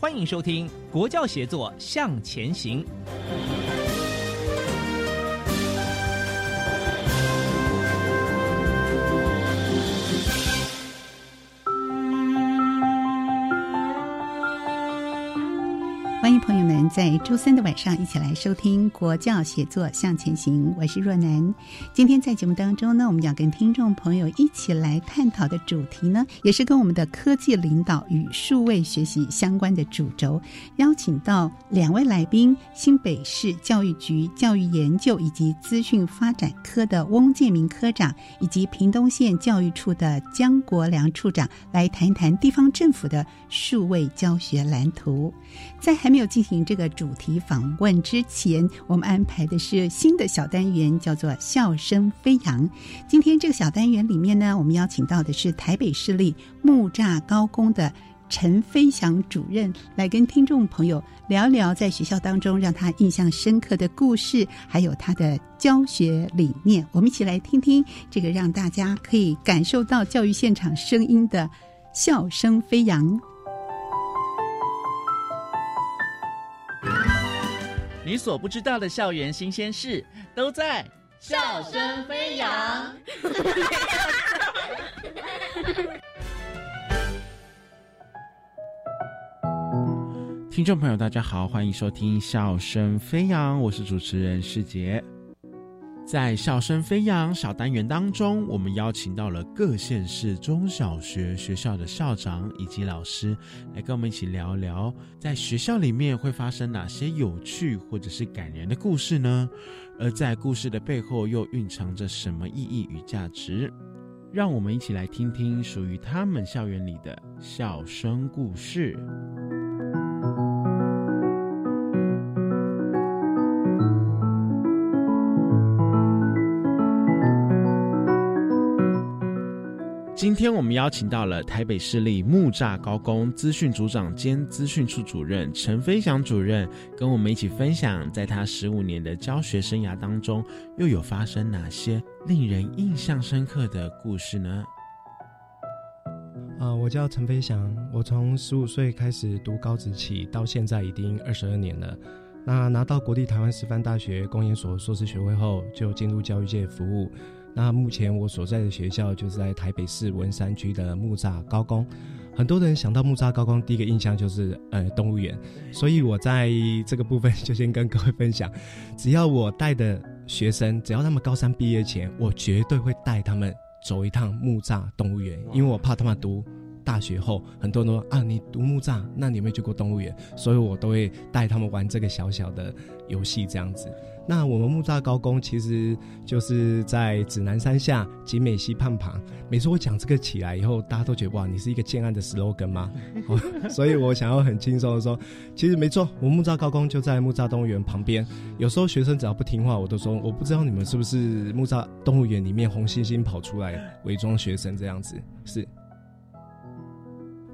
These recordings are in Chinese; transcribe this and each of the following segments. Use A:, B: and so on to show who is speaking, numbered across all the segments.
A: 欢迎收听《国教协作向前行》。
B: 在周三的晚上一起来收听《国教写作向前行》，我是若楠。今天在节目当中呢，我们要跟听众朋友一起来探讨的主题呢，也是跟我们的科技领导与数位学习相关的主轴。邀请到两位来宾：新北市教育局教育研究以及资讯发展科的翁建明科长，以及屏东县教育处的江国良处长，来谈一谈地方政府的数位教学蓝图。在还没有进行这个的主题访问之前，我们安排的是新的小单元，叫做“笑声飞扬”。今天这个小单元里面呢，我们邀请到的是台北市立木栅高工的陈飞翔主任，来跟听众朋友聊聊在学校当中让他印象深刻的故事，还有他的教学理念。我们一起来听听这个让大家可以感受到教育现场声音的笑声飞扬。
C: 你所不知道的校园新鲜事，都在
D: 笑声飞扬。
E: 听众朋友，大家好，欢迎收听《笑声飞扬》，我是主持人世杰。在《笑声飞扬》小单元当中，我们邀请到了各县市中小学学校的校长以及老师，来跟我们一起聊聊，在学校里面会发生哪些有趣或者是感人的故事呢？而在故事的背后，又蕴藏着什么意义与价值？让我们一起来听听属于他们校园里的笑声故事。今天我们邀请到了台北市立木栅高工资讯组长兼资讯处主任陈飞翔主任，跟我们一起分享，在他十五年的教学生涯当中，又有发生哪些令人印象深刻的故事呢？
F: 啊，我叫陈飞翔，我从十五岁开始读高职起，到现在已经二十二年了。那拿到国立台湾师范大学工研所硕士学位后，就进入教育界服务。那目前我所在的学校就是在台北市文山区的木栅高工。很多人想到木栅高工，第一个印象就是呃动物园，所以我在这个部分就先跟各位分享，只要我带的学生，只要他们高三毕业前，我绝对会带他们走一趟木栅动物园，因为我怕他们读大学后，很多人说啊你读木栅，那你有没有去过动物园？所以我都会带他们玩这个小小的游戏这样子。那我们木栅高工其实就是在指南山下景美溪畔旁。每次我讲这个起来以后，大家都觉得哇，你是一个建案的 slogan 吗？所以我想要很轻松的说，其实没错，我木栅高工就在木栅动物园旁边。有时候学生只要不听话，我都说我不知道你们是不是木栅动物园里面红猩猩跑出来伪装学生这样子。是，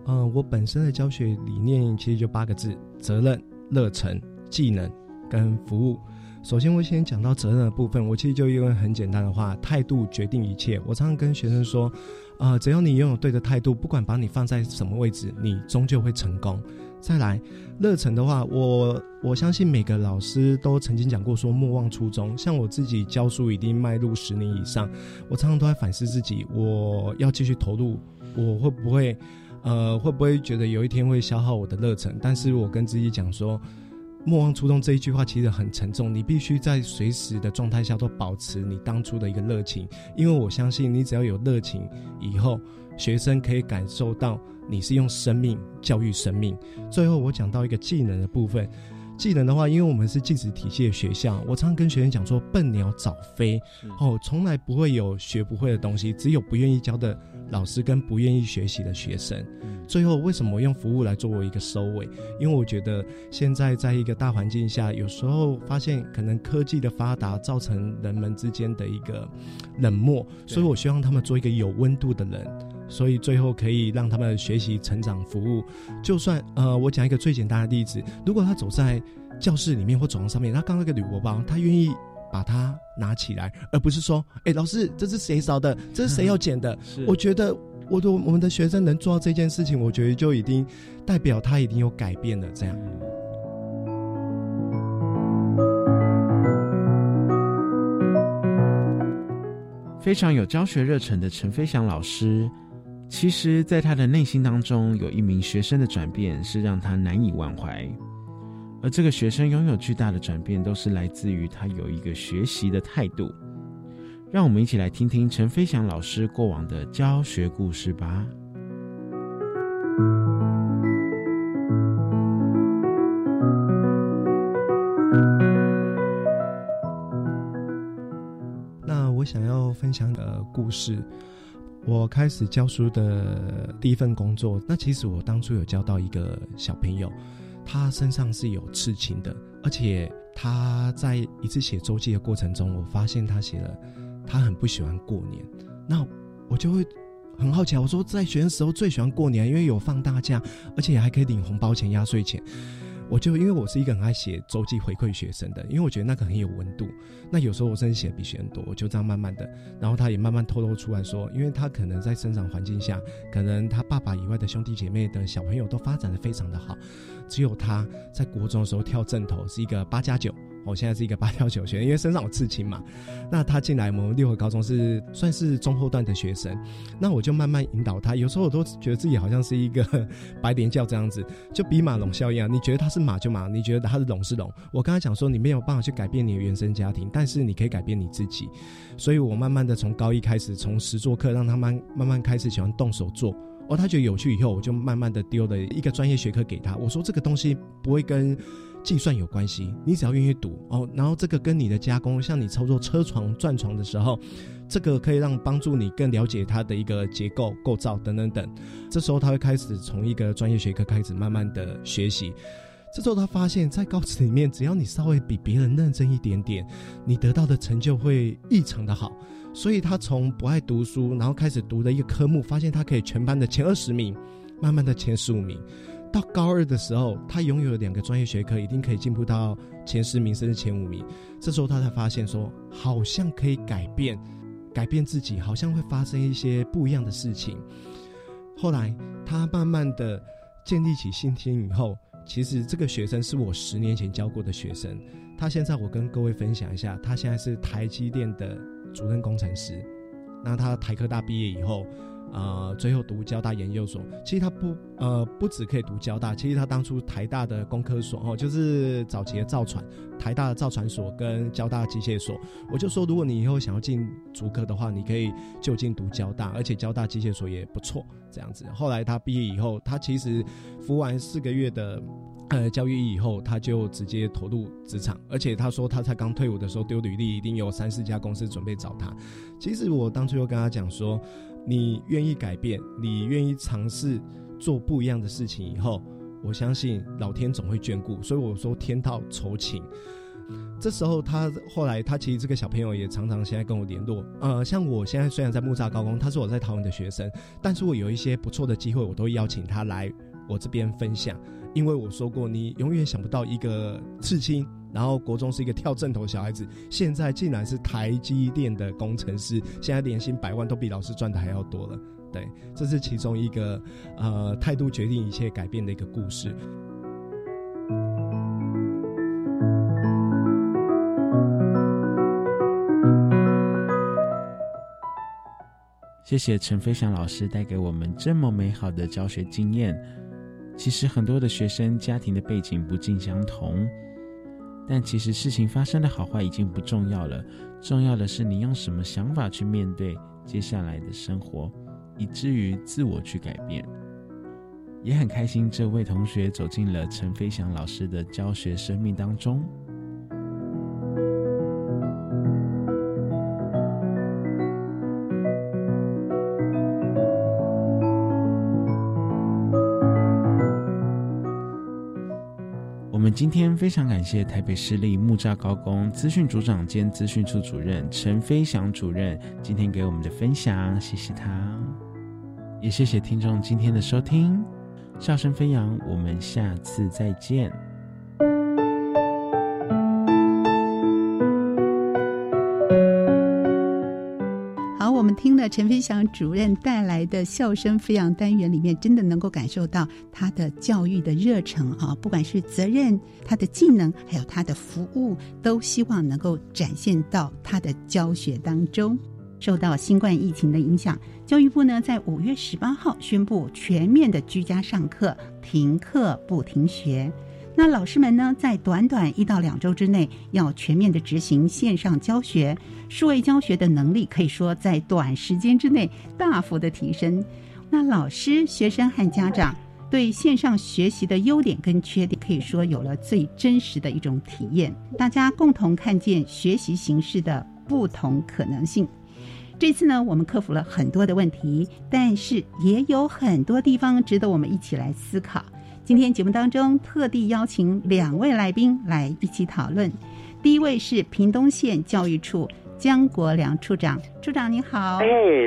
F: 嗯，我本身的教学理念其实就八个字：责任、热忱、技能跟服务。首先，我先讲到责任的部分。我其实就用很简单的话，态度决定一切。我常常跟学生说，啊，只要你拥有对的态度，不管把你放在什么位置，你终究会成功。再来，热忱的话，我我相信每个老师都曾经讲过说莫忘初衷。像我自己教书已经迈入十年以上，我常常都在反思自己，我要继续投入，我会不会，呃，会不会觉得有一天会消耗我的热忱？但是我跟自己讲说，莫忘初衷这一句话其实很沉重，你必须在随时的状态下都保持你当初的一个热情，因为我相信你只要有热情，以后学生可以感受到。你是用生命教育生命。最后，我讲到一个技能的部分。技能的话，因为我们是技职体系的学校，我常常跟学生讲说：“笨鸟早飞。”哦，从来不会有学不会的东西，只有不愿意教的老师跟不愿意学习的学生。最后，为什么我用服务来作为一个收尾？因为我觉得现在在一个大环境下，有时候发现可能科技的发达造成人们之间的一个冷漠，所以我希望他们做一个有温度的人。所以最后可以让他们学习、成长、服务。就算呃，我讲一个最简单的例子，如果他走在教室里面或走廊上面，他刚那个铝箔包，他愿意把它拿起来，而不是说：“哎，老师，这是谁烧的？这是谁要捡的？”我觉得，我的我们的学生能做到这件事情，我觉得就已经代表他已经有改变了。这样，
E: 非常有教学热忱的陈飞翔老师。其实，在他的内心当中，有一名学生的转变是让他难以忘怀，而这个学生拥有巨大的转变，都是来自于他有一个学习的态度。让我们一起来听听陈飞翔老师过往的教学故事吧。
F: 那我想要分享的故事。我开始教书的第一份工作，那其实我当初有教到一个小朋友，他身上是有刺青的，而且他在一次写周记的过程中，我发现他写了他很不喜欢过年，那我就会很好奇啊，我说在学生时候最喜欢过年，因为有放大假，而且还可以领红包钱、压岁钱。我就因为我是一个很爱写周记回馈学生的，因为我觉得那个很有温度。那有时候我甚至写的比学生多，我就这样慢慢的，然后他也慢慢透露出来说，因为他可能在生长环境下，可能他爸爸以外的兄弟姐妹的小朋友都发展的非常的好，只有他在国中的时候跳正头是一个八加九。我现在是一个八跳九学，因为身上有刺青嘛。那他进来我们六合高中是算是中后段的学生，那我就慢慢引导他。有时候我都觉得自己好像是一个 白莲教这样子，就比马龙效应啊。你觉得他是马就马，你觉得他是龙是龙。我刚才讲说，你没有办法去改变你的原生家庭，但是你可以改变你自己。所以我慢慢的从高一开始，从实作课让他慢慢慢开始喜欢动手做。哦，他觉得有趣以后，我就慢慢的丢了一个专业学科给他。我说这个东西不会跟。计算有关系，你只要愿意读哦，然后这个跟你的加工，像你操作车床、转床的时候，这个可以让帮助你更了解它的一个结构、构造等等等。这时候他会开始从一个专业学科开始慢慢的学习。这时候他发现，在高职里面，只要你稍微比别人认真一点点，你得到的成就会异常的好。所以他从不爱读书，然后开始读的一个科目，发现他可以全班的前二十名，慢慢的前十五名。到高二的时候，他拥有了两个专业学科，一定可以进步到前十名甚至前五名。这时候他才发现说，好像可以改变，改变自己，好像会发生一些不一样的事情。后来他慢慢的建立起信心以后，其实这个学生是我十年前教过的学生。他现在我跟各位分享一下，他现在是台积电的主任工程师。那他台科大毕业以后。呃，最后读交大研究所，其实他不呃不止可以读交大，其实他当初台大的工科所哦，就是早期的造船，台大的造船所跟交大机械所，我就说如果你以后想要进主科的话，你可以就近读交大，而且交大机械所也不错，这样子。后来他毕业以后，他其实服完四个月的呃教育以后，他就直接投入职场，而且他说他才刚退伍的时候丢履历，一定有三四家公司准备找他。其实我当初又跟他讲说。你愿意改变，你愿意尝试做不一样的事情以后，我相信老天总会眷顾。所以我说天道酬勤。这时候他后来他其实这个小朋友也常常现在跟我联络。呃，像我现在虽然在木栅高工，他是我在桃园的学生，但是我有一些不错的机会，我都邀请他来我这边分享。因为我说过，你永远想不到一个刺青，然后国中是一个跳正头小孩子，现在竟然是台积电的工程师，现在年薪百万都比老师赚的还要多了。对，这是其中一个呃态度决定一切改变的一个故事。
E: 谢谢陈飞翔老师带给我们这么美好的教学经验。其实很多的学生家庭的背景不尽相同，但其实事情发生的好坏已经不重要了，重要的是你用什么想法去面对接下来的生活，以至于自我去改变。也很开心这位同学走进了陈飞翔老师的教学生命当中。今天非常感谢台北市立木栅高工资讯组长兼资讯处主任陈飞翔主任今天给我们的分享，谢谢他，也谢谢听众今天的收听，笑声飞扬，我们下次再见。
B: 陈飞翔主任带来的笑声飞扬单元里面，真的能够感受到他的教育的热忱啊！不管是责任、他的技能，还有他的服务，都希望能够展现到他的教学当中。受到新冠疫情的影响，教育部呢在五月十八号宣布全面的居家上课，停课不停学。那老师们呢，在短短一到两周之内，要全面的执行线上教学，数位教学的能力可以说在短时间之内大幅的提升。那老师、学生和家长对线上学习的优点跟缺点，可以说有了最真实的一种体验。大家共同看见学习形式的不同可能性。这次呢，我们克服了很多的问题，但是也有很多地方值得我们一起来思考。今天节目当中特地邀请两位来宾来一起讨论。第一位是屏东县教育处江国良处长，处长你好。
G: 哎，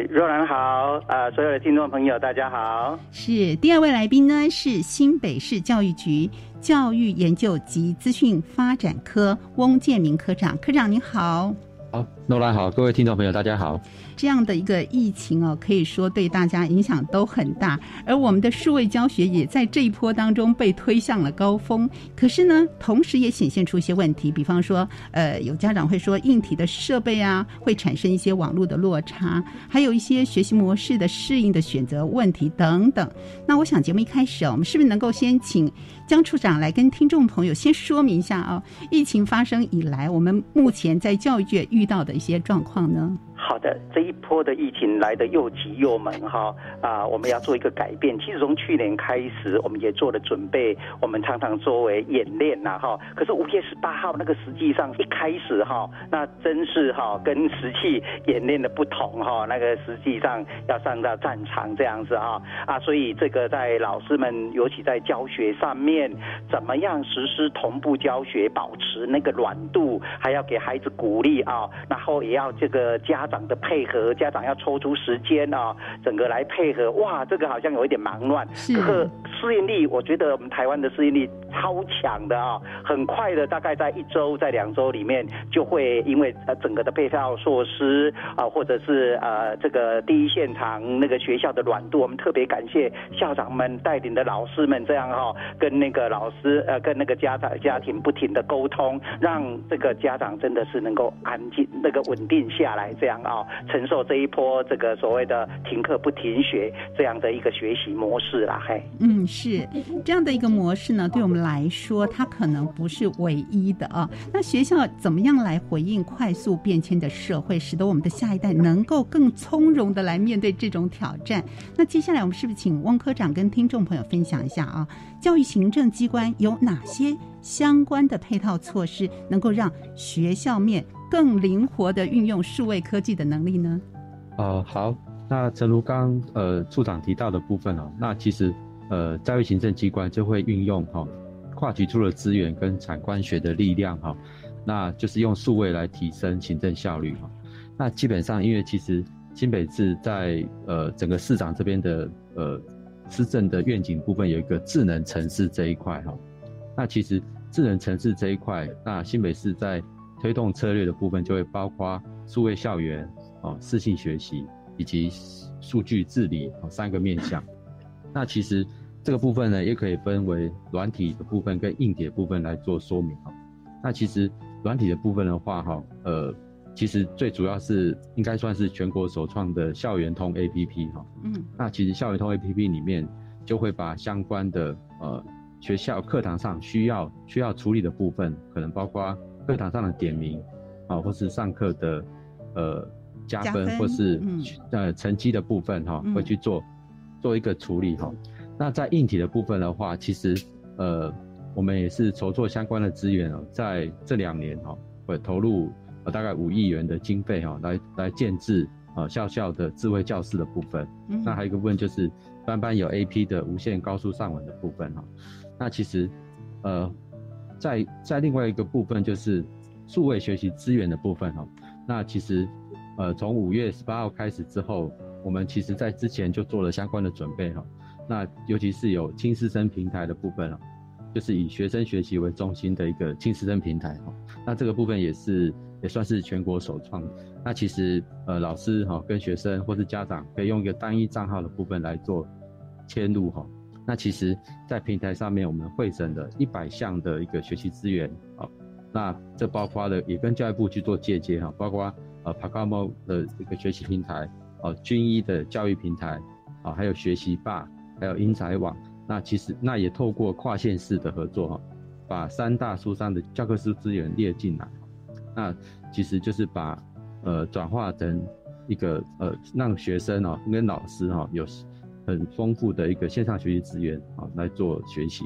G: 若兰好，呃，所有的听众朋友大家好。
B: 是第二位来宾呢，是新北市教育局教育研究及资讯发展科翁建明科长，科长你好。
H: 好，诺兰好，各位听众朋友大家好。
B: 这样的一个疫情哦，可以说对大家影响都很大，而我们的数位教学也在这一波当中被推向了高峰。可是呢，同时也显现出一些问题，比方说，呃，有家长会说硬体的设备啊，会产生一些网络的落差，还有一些学习模式的适应的选择问题等等。那我想节目一开始啊，我们是不是能够先请江处长来跟听众朋友先说明一下啊？疫情发生以来，我们目前在教育界遇到的一些状况呢？
G: 好的，这一波的疫情来的又急又猛哈啊！我们要做一个改变。其实从去年开始，我们也做了准备。我们常常作为演练呐哈。可是五月十八号那个实际上一开始哈，那真是哈跟实际演练的不同哈。那个实际上要上到战场这样子哈啊，所以这个在老师们尤其在教学上面，怎么样实施同步教学，保持那个软度，还要给孩子鼓励啊，然后也要这个家长。的配合，家长要抽出时间啊，整个来配合。哇，这个好像有一点忙乱。
B: 是。
G: 适应力，我觉得我们台湾的适应力超强的啊，很快的，大概在一周、在两周里面，就会因为呃整个的配套措施啊，或者是呃这个第一现场那个学校的软度，我们特别感谢校长们带领的老师们这样哈，跟那个老师呃跟那个家长家庭不停的沟通，让这个家长真的是能够安静那个稳定下来，这样啊，承受这一波这个所谓的停课不停学这样的一个学习模式啦，嘿，
B: 嗯。是这样的一个模式呢，对我们来说，它可能不是唯一的啊。那学校怎么样来回应快速变迁的社会，使得我们的下一代能够更从容的来面对这种挑战？那接下来我们是不是请汪科长跟听众朋友分享一下啊？教育行政机关有哪些相关的配套措施，能够让学校面更灵活的运用数位科技的能力呢？
H: 哦，好，那正如刚呃处长提到的部分哦，那其实。呃，在位行政机关就会运用哈跨局处的资源跟产官学的力量哈，那就是用数位来提升行政效率哈。那基本上，因为其实新北市在呃整个市长这边的呃施政的愿景部分有一个智能城市这一块哈。那其实智能城市这一块，那新北市在推动策略的部分就会包括数位校园哦、视性学习以及数据治理哦三个面向。那其实这个部分呢，也可以分为软体的部分跟硬体的部分来做说明哈。那其实软体的部分的话哈，呃，其实最主要是应该算是全国首创的校园通 APP 哈。嗯，那其实校园通 APP 里面就会把相关的呃学校课堂上需要需要处理的部分，可能包括课堂上的点名啊，或是上课的呃加分，或是呃成绩的部分哈，会去做做一个处理哈。那在硬体的部分的话，其实呃我们也是筹措相关的资源哦，在这两年哈会投入。呃，大概五亿元的经费哈，来来建制呃校校的智慧教室的部分。嗯，那还有一个部分就是班班有 AP 的无线高速上网的部分哈。那其实，呃，在在另外一个部分就是数位学习资源的部分哈。那其实，呃，从五月十八号开始之后，我们其实在之前就做了相关的准备哈。那尤其是有轻师生平台的部分啊，就是以学生学习为中心的一个轻师生平台哈。那这个部分也是。也算是全国首创。那其实，呃，老师哈跟学生或是家长可以用一个单一账号的部分来做迁入哈。那其实，在平台上面，我们会诊了一百项的一个学习资源啊。那这包括了也跟教育部去做借鉴哈，包括呃 p a k a m o 的一个学习平台，呃，军医的教育平台啊，还有学习霸，还有英才网。那其实那也透过跨县市的合作哈，把三大书商的教科书资源列进来。那其实就是把，呃，转化成一个呃，让学生哦跟老师哈有很丰富的一个线上学习资源啊来做学习。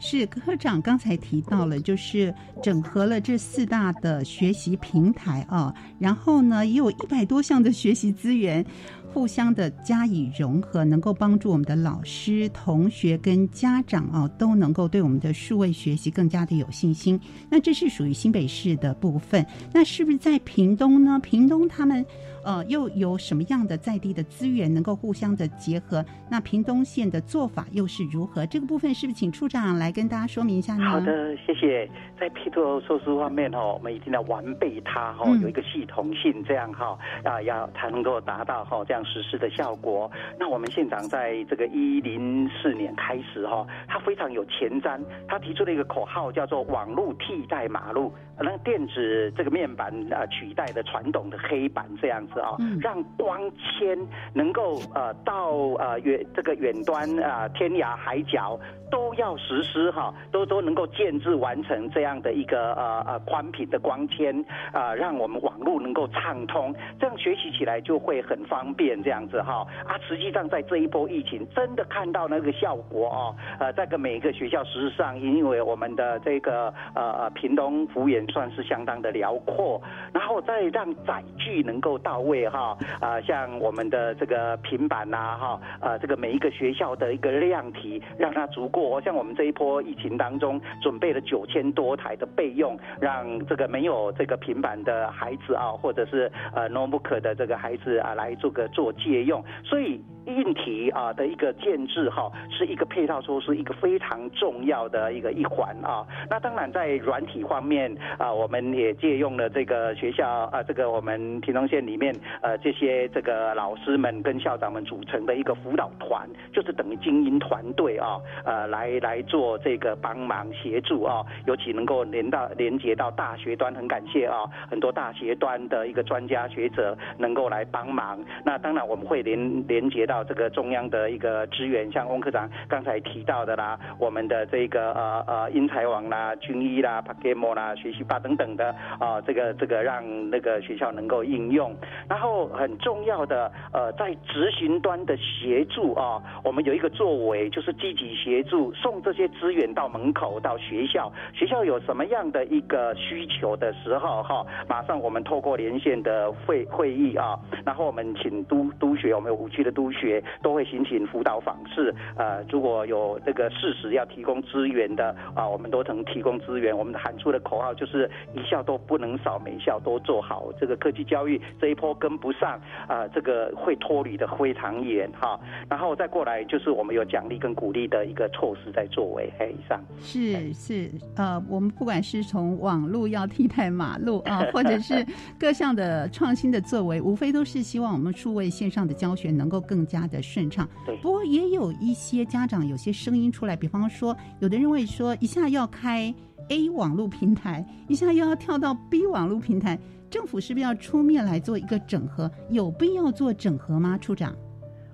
B: 是科长刚才提到了，就是整合了这四大的学习平台啊，然后呢也有一百多项的学习资源。互相的加以融合，能够帮助我们的老师、同学跟家长啊，都能够对我们的数位学习更加的有信心。那这是属于新北市的部分，那是不是在屏东呢？屏东他们。呃，又有什么样的在地的资源能够互相的结合？那屏东县的做法又是如何？这个部分是不是请处长来跟大家说明一下呢？
G: 好的，谢谢。在配套措施方面哈，我们一定要完备它哈，有一个系统性，这样哈啊，要才能够达到哈这样实施的效果。那我们县长在这个一零四年开始哈，他非常有前瞻，他提出了一个口号叫做“网络替代马路”，让电子这个面板啊取代的传统的黑板这样子。啊，让光纤能够呃到呃远这个远端啊天涯海角都要实施哈，都都能够建制完成这样的一个呃呃宽频的光纤啊，让我们网络能够畅通，这样学习起来就会很方便这样子哈啊，实际上在这一波疫情真的看到那个效果哦，呃，在个每一个学校实施上，因为我们的这个呃呃屏东幅员算是相当的辽阔，然后再让载具能够到。位哈啊，像我们的这个平板呐哈，呃，这个每一个学校的一个量体，让它足够。像我们这一波疫情当中，准备了九千多台的备用，让这个没有这个平板的孩子啊，或者是呃 notebook 的这个孩子啊，来做个做借用。所以硬体啊的一个建制哈，是一个配套措施，一个非常重要的一个一环啊。那当然在软体方面啊，我们也借用了这个学校啊，这个我们屏东县里面。呃，这些这个老师们跟校长们组成的一个辅导团，就是等于精英团队啊，呃，来来做这个帮忙协助啊，尤其能够连到连接到大学端，很感谢啊，很多大学端的一个专家学者能够来帮忙。那当然我们会连连接到这个中央的一个资源，像翁科长刚才提到的啦，我们的这个呃呃英才网啦、军医啦、p a k e m o 啦、学习吧等等的啊，这个这个让那个学校能够应用。然后很重要的呃，在执行端的协助啊，我们有一个作为，就是积极协助送这些资源到门口到学校，学校有什么样的一个需求的时候哈，马上我们透过连线的会会议啊，然后我们请督督学，我们有五区的督学都会行请辅导访视，呃，如果有这个事实要提供资源的啊，我们都能提供资源。我们喊出的口号就是一校都不能少，每校都做好这个科技教育这一波。跟不上啊，这个会脱离的非常远哈。然后再过来就是我们有奖励跟鼓励的一个措施在作为。嘿，以上
B: 是是呃，我们不管是从网路要替代马路 啊，或者是各项的创新的作为，无非都是希望我们数位线上的教学能够更加。加的顺畅。
G: 对，
B: 不过也有一些家长有些声音出来，比方说，有的认为说一下要开 A 网络平台，一下又要跳到 B 网络平台，政府是不是要出面来做一个整合？有必要做整合吗，处长？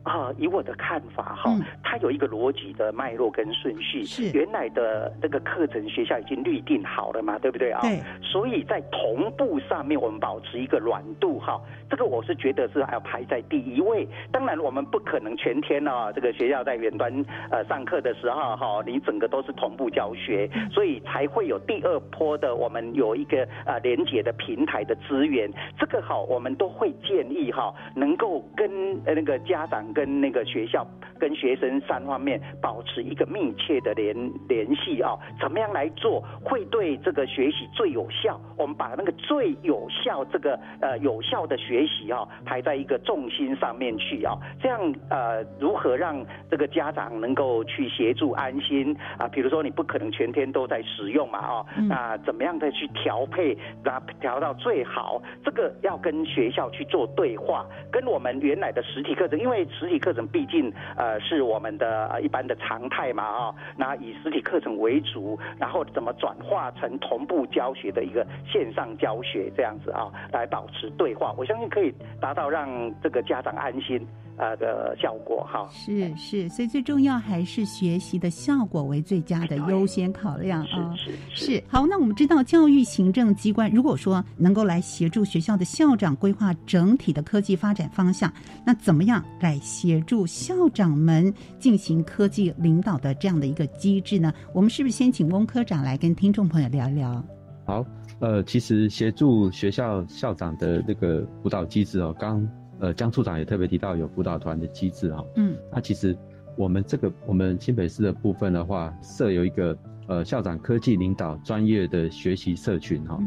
G: 啊，以我的看法哈，它有一个逻辑的脉络跟顺序。
B: 是
G: 原来的那个课程学校已经预定好了嘛，对不对啊？
B: 对。
G: 所以在同步上面，我们保持一个软度哈，这个我是觉得是要排在第一位。当然，我们不可能全天啊，这个学校在远端呃上课的时候哈，你整个都是同步教学，所以才会有第二波的我们有一个呃连接的平台的资源。这个好，我们都会建议哈，能够跟呃那个家长。跟那个学校、跟学生三方面保持一个密切的联联系啊，怎么样来做会对这个学习最有效？我们把那个最有效这个呃有效的学习啊排在一个重心上面去啊，这样呃如何让这个家长能够去协助安心啊？比如说你不可能全天都在使用嘛啊，那怎么样的去调配，那调到最好？这个要跟学校去做对话，跟我们原来的实体课程，因为。实体课程毕竟呃是我们的一般的常态嘛啊，那以实体课程为主，然后怎么转化成同步教学的一个线上教学这样子啊，来保持对话，我相信可以达到让这个家长安心。呃的效果哈，
B: 是是，所以最重要还是学习的效果为最佳的优先考量啊。
G: 是
B: 是好，那我们知道教育行政机关如果说能够来协助学校的校长规划整体的科技发展方向，那怎么样来协助校长们进行科技领导的这样的一个机制呢？我们是不是先请翁科长来跟听众朋友聊一聊？
H: 好，呃，其实协助学校校长的那个辅导机制哦，刚。呃，江处长也特别提到有辅导团的机制哈，
B: 嗯，
H: 那其实我们这个我们新北市的部分的话，设有一个呃校长科技领导专业的学习社群哈，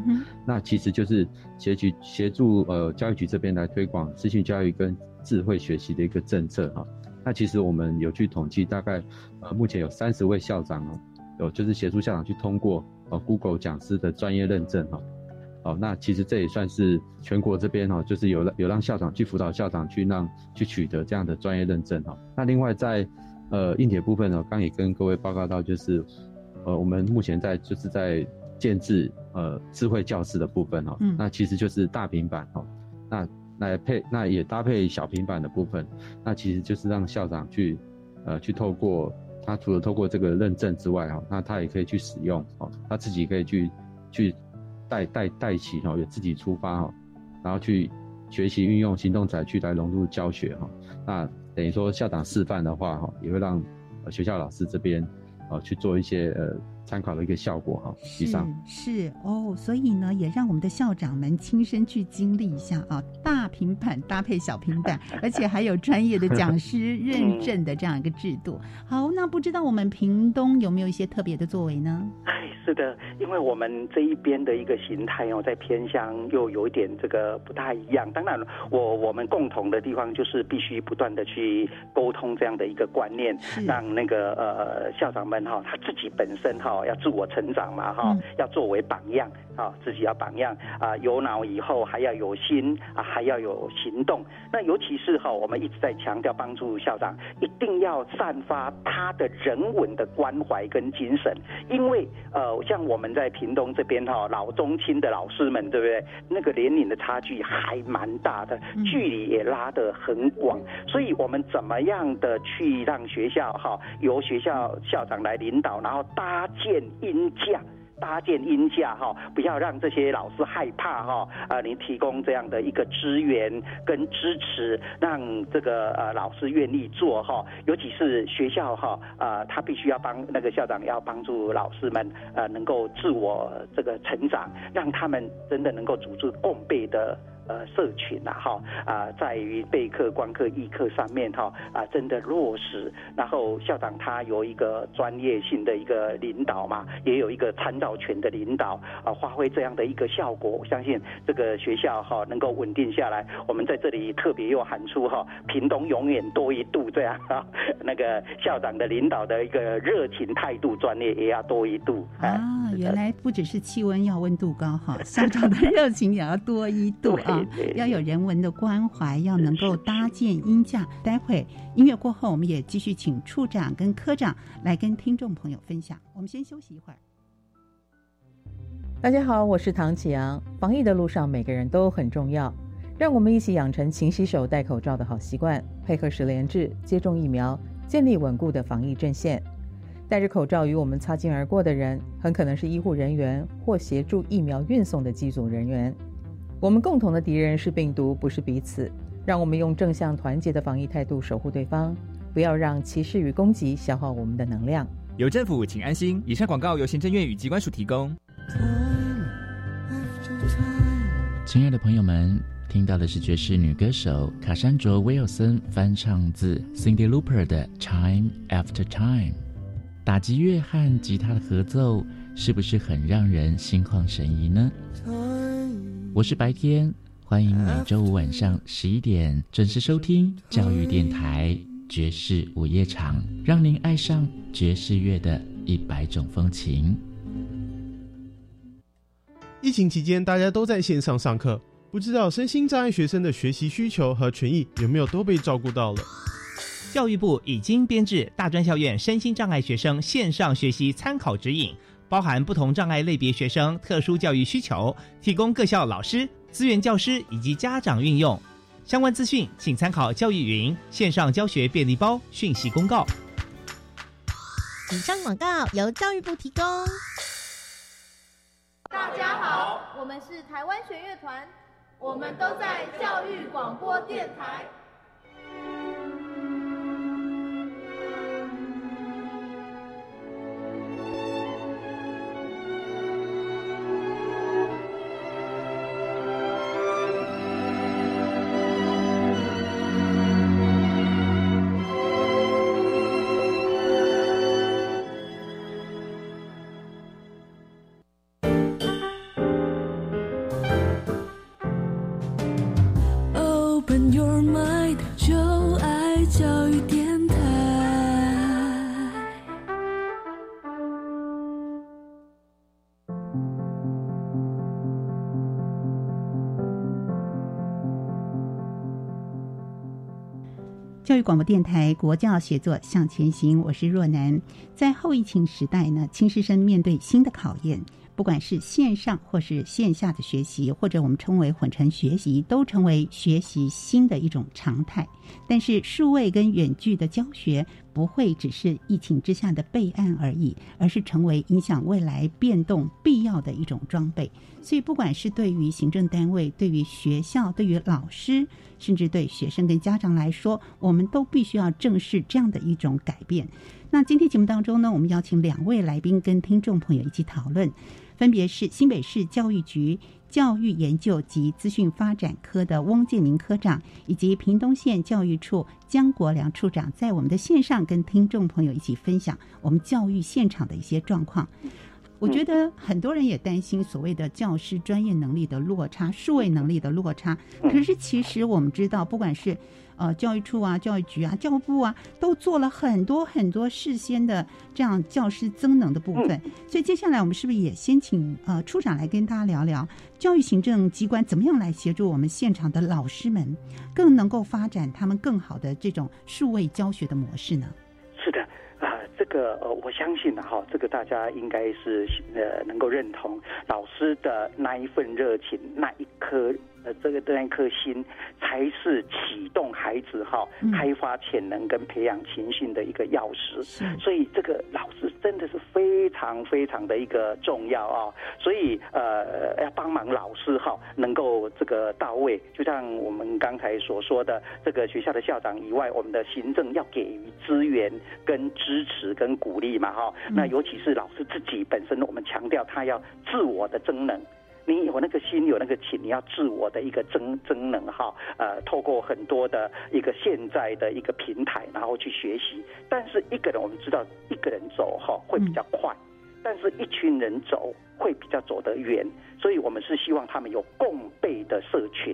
H: 那其实就是协助协助呃教育局这边来推广资讯教育跟智慧学习的一个政策哈，那其实我们有去统计，大概呃目前有三十位校长哦，有就是协助校长去通过呃 Google 讲师的专业认证哈。哦，那其实这也算是全国这边哈，就是有有让校长去辅导校长去让去取得这样的专业认证哈。那另外在呃硬体部分呢，刚也跟各位报告到，就是呃我们目前在就是在建制呃智慧教室的部分哈，那其实就是大平板哈，那来配那也搭配小平板的部分，那其实就是让校长去呃去透过他除了透过这个认证之外哈，那他也可以去使用哦，他自己可以去去。带带带起哈，也自己出发哈，然后去学习运用行动载具来融入教学哈。那等于说校长示范的话哈，也会让学校老师这边啊去做一些呃。参考的一个效果哈，以上
B: 是哦，所以呢，也让我们的校长们亲身去经历一下啊，大平板搭配小平板，而且还有专业的讲师认证的这样一个制度。好，那不知道我们屏东有没有一些特别的作为呢？
G: 哎，是的，因为我们这一边的一个形态哦，在偏乡又有一点这个不太一样。当然，我我们共同的地方就是必须不断的去沟通这样的一个观念，让那个呃校长们哈，他自己本身哈。要自我成长嘛，哈，要作为榜样，啊，自己要榜样啊，有脑以后还要有心啊，还要有行动。那尤其是哈，我们一直在强调帮助校长，一定要散发他的人文的关怀跟精神，因为呃，像我们在屏东这边哈，老中青的老师们，对不对？那个年龄的差距还蛮大的，距离也拉得很广，所以我们怎么样的去让学校哈，由学校校长来领导，然后搭。建音架，搭建音架哈，不要让这些老师害怕哈。啊，你提供这样的一个资源跟支持，让这个呃老师愿意做哈。尤其是学校哈，啊，他必须要帮那个校长要帮助老师们呃能够自我这个成长，让他们真的能够组织共备的。呃，社群呐，哈啊，在于备课、观课、议课上面哈啊，真的落实。然后校长他有一个专业性的一个领导嘛，也有一个参照权的领导啊，发挥这样的一个效果。我相信这个学校哈能够稳定下来。我们在这里特别又喊出哈，屏东永远多一度这样啊，那个校长的领导的一个热情态度、专业也要多一度
B: 啊。原来不只是气温要温度高哈，校长的热情也要多一度啊。哈，要有人文的关怀，要能够搭建音架。待会音乐过后，我们也继续请处长跟科长来跟听众朋友分享。我们先休息一会儿。
I: 大家好，我是唐启阳。防疫的路上，每个人都很重要，让我们一起养成勤洗手、戴口罩的好习惯，配合十连制接种疫苗，建立稳固的防疫阵线。戴着口罩与我们擦肩而过的人，很可能是医护人员或协助疫苗运送的机组人员。我们共同的敌人是病毒，不是彼此。让我们用正向团结的防疫态度守护对方，不要让歧视与攻击消耗我们的能量。
J: 有政府，请安心。以上广告由行政院与机关署提供。
K: 亲爱的朋友们，听到的是爵士女歌手卡珊卓·威尔森翻唱自 Cindy Lauper 的《Time After Time》。打击乐和吉他的合奏，是不是很让人心旷神怡呢？我是白天，欢迎每周五晚上十一点准时收听教育电台爵士午夜场，让您爱上爵士乐的一百种风情。
L: 疫情期间，大家都在线上上课，不知道身心障碍学生的学习需求和权益有没有都被照顾到了。
A: 教育部已经编制大专校院身心障碍学生线上学习参考指引，包含不同障碍类别学生特殊教育需求，提供各校老师、资源教师以及家长运用。相关资讯请参考教育云线上教学便利包讯息公告。
M: 以上广告由教育部提供。
N: 大家好，我们是台湾弦乐团，我们都在教育广播电台。
B: 教育广播电台国教协作向前行，我是若楠。在后疫情时代呢，青师生面对新的考验。不管是线上或是线下的学习，或者我们称为混成学习，都成为学习新的一种常态。但是数位跟远距的教学不会只是疫情之下的备案而已，而是成为影响未来变动必要的一种装备。所以，不管是对于行政单位、对于学校、对于老师，甚至对学生跟家长来说，我们都必须要正视这样的一种改变。那今天节目当中呢，我们邀请两位来宾跟听众朋友一起讨论。分别是新北市教育局教育研究及资讯发展科的翁建宁科长，以及屏东县教育处江国良处长，在我们的线上跟听众朋友一起分享我们教育现场的一些状况。我觉得很多人也担心所谓的教师专业能力的落差、数位能力的落差，可是其实我们知道，不管是呃，教育处啊、教育局啊、教育部啊，都做了很多很多事先的这样教师增能的部分。所以接下来我们是不是也先请呃处长来跟大家聊聊教育行政机关怎么样来协助我们现场的老师们，更能够发展他们更好的这种数位教学的模式呢？
G: 是的，啊，这个呃，我相信的，哈，这个大家应该是呃能够认同老师的那一份热情，那一颗。这个那一颗心，才是启动孩子哈开发潜能跟培养情绪的一个钥匙。所以这个老师真的是非常非常的一个重要啊！所以呃，要帮忙老师哈能够这个到位。就像我们刚才所说的，这个学校的校长以外，我们的行政要给予资源跟支持跟鼓励嘛哈。那尤其是老师自己本身，我们强调他要自我的增能。你有那个心，有那个情，你要自我的一个增增能哈，呃，透过很多的一个现在的一个平台，然后去学习。但是一个人，我们知道一个人走哈会比较快，但是一群人走会比较走得远。所以我们是希望他们有共备的社群，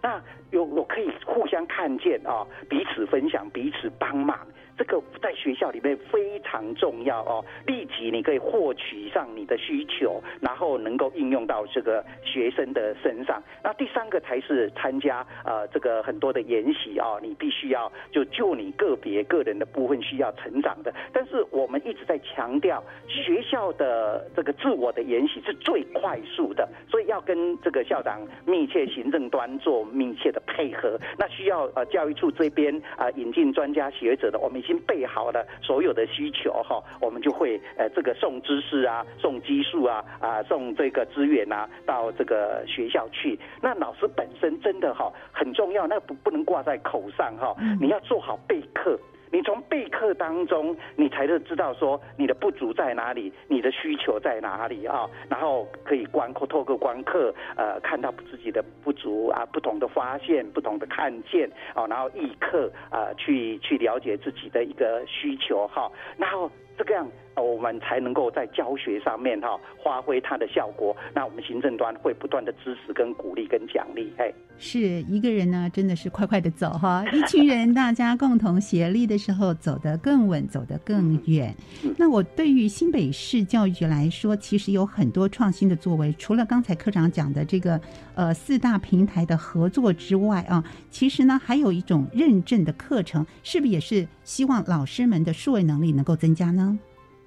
G: 那有我可以互相看见啊，彼此分享，彼此帮忙。这个在学校里面非常重要哦，立即你可以获取上你的需求，然后能够应用到这个学生的身上。那第三个才是参加呃这个很多的研习啊，你必须要就就你个别个人的部分需要成长的。但是我们一直在强调，学校的这个自我的研习是最快速的，所以要跟这个校长密切行政端做密切的配合。那需要呃教育处这边啊引进专家学者的，我们经备好了所有的需求哈，我们就会呃这个送知识啊，送技术啊啊送这个资源啊到这个学校去。那老师本身真的哈很重要，那不不能挂在口上哈，你要做好备课。你从备课当中，你才能知道说你的不足在哪里，你的需求在哪里啊？然后可以观课，透过观课，呃，看到自己的不足啊，不同的发现，不同的看见哦，然后议课啊，去去了解自己的一个需求哈，然后这个样。我们才能够在教学上面哈发挥它的效果。那我们行政端会不断的支持、跟鼓励、跟奖励。嘿，
B: 是一个人呢，真的是快快的走哈，一群人大家共同协力的时候，走得更稳，走得更远。那我对于新北市教育局来说，其实有很多创新的作为。除了刚才科长讲的这个呃四大平台的合作之外啊，其实呢还有一种认证的课程，是不是也是希望老师们的数位能力能够增加呢？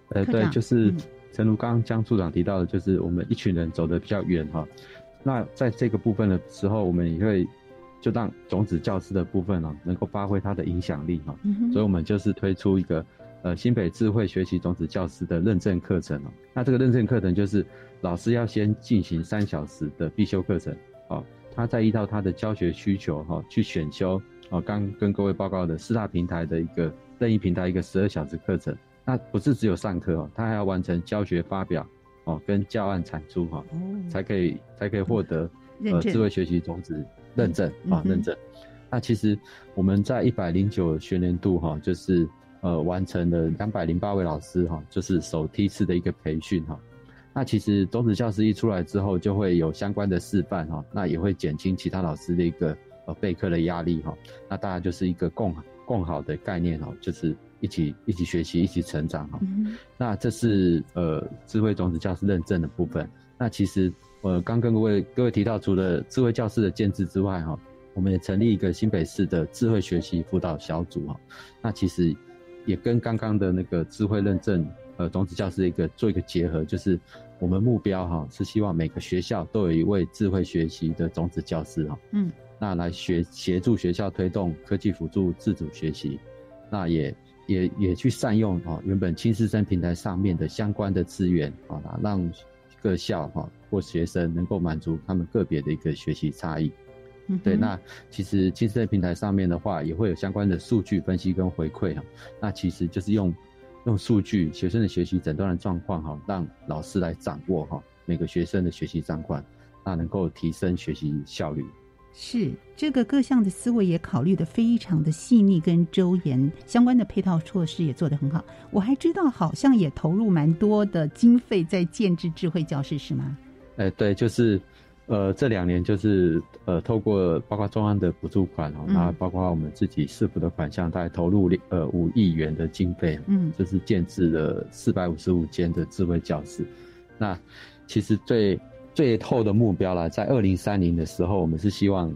H: 呃，对，就是正如刚刚江处长提到的，就是我们一群人走得比较远哈。那在这个部分的时候，我们也会就让种子教师的部分呢，能够发挥它的影响力哈。所以，我们就是推出一个呃新北智慧学习种子教师的认证课程哦。那这个认证课程就是老师要先进行三小时的必修课程哦，他再依照他的教学需求哈去选修哦。刚跟各位报告的四大平台的一个任意平台一个十二小时课程。那不是只有上课哦，他还要完成教学发表哦，跟教案产出哈，才可以才可以获得呃智慧学习种子认证啊认证。那其实我们在一百零九学年度哈，就是呃完成了两百零八位老师哈，就是首梯次的一个培训哈。那其实种子教师一出来之后，就会有相关的示范哈，那也会减轻其他老师的一个呃备课的压力哈。那大家就是一个共共好的概念哈，就是。一起一起学习，一起成长哈。那这是呃智慧种子教师认证的部分。那其实呃刚跟各位各位提到，除了智慧教师的建制之外哈，我们也成立一个新北市的智慧学习辅导小组哈。那其实也跟刚刚的那个智慧认证呃种子教师一个做一个结合，就是我们目标哈是希望每个学校都有一位智慧学习的种子教师哈。嗯。那来学协助学校推动科技辅助自主学习，那也。也也去善用哦，原本青师生平台上面的相关的资源啊，让各校哈或学生能够满足他们个别的一个学习差异。嗯对，那其实青师生平台上面的话，也会有相关的数据分析跟回馈哈。那其实就是用用数据学生的学习诊断的状况哈，让老师来掌握哈每个学生的学习状况，那能够提升学习效率。
B: 是这个各项的思维也考虑的非常的细腻跟周延，相关的配套措施也做得很好。我还知道好像也投入蛮多的经费在建制智慧教室，是吗？
H: 哎，对，就是呃这两年就是呃透过包括中央的补助款哦，然后包括我们自己市府的款项，大概投入呃五亿元的经费，嗯，就是建制了四百五十五间的智慧教室。那其实最最后的目标了，在二零三零的时候，我们是希望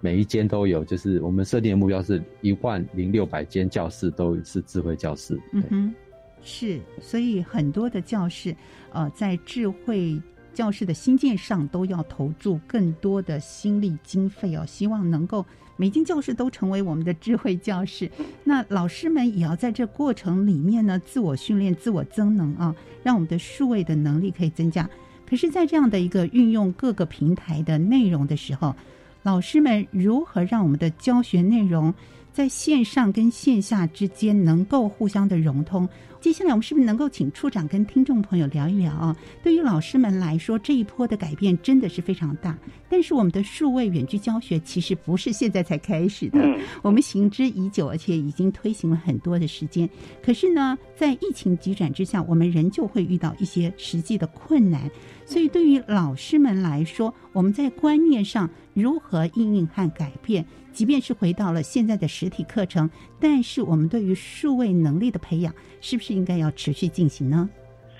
H: 每一间都有，就是我们设定的目标是一万零六百间教室都是智慧教室。
B: 嗯哼，是，所以很多的教室，呃，在智慧教室的新建上都要投注更多的心力经费哦，希望能够每间教室都成为我们的智慧教室。那老师们也要在这过程里面呢，自我训练、自我增能啊，让我们的数位的能力可以增加。可是，在这样的一个运用各个平台的内容的时候，老师们如何让我们的教学内容在线上跟线下之间能够互相的融通？接下来我们是不是能够请处长跟听众朋友聊一聊啊？对于老师们来说，这一波的改变真的是非常大。但是我们的数位远距教学其实不是现在才开始的，我们行之已久，而且已经推行了很多的时间。可是呢，在疫情急转之下，我们仍旧会遇到一些实际的困难。所以，对于老师们来说，我们在观念上如何应用和改变？即便是回到了现在的实体课程，但是我们对于数位能力的培养，是不是应该要持续进行呢？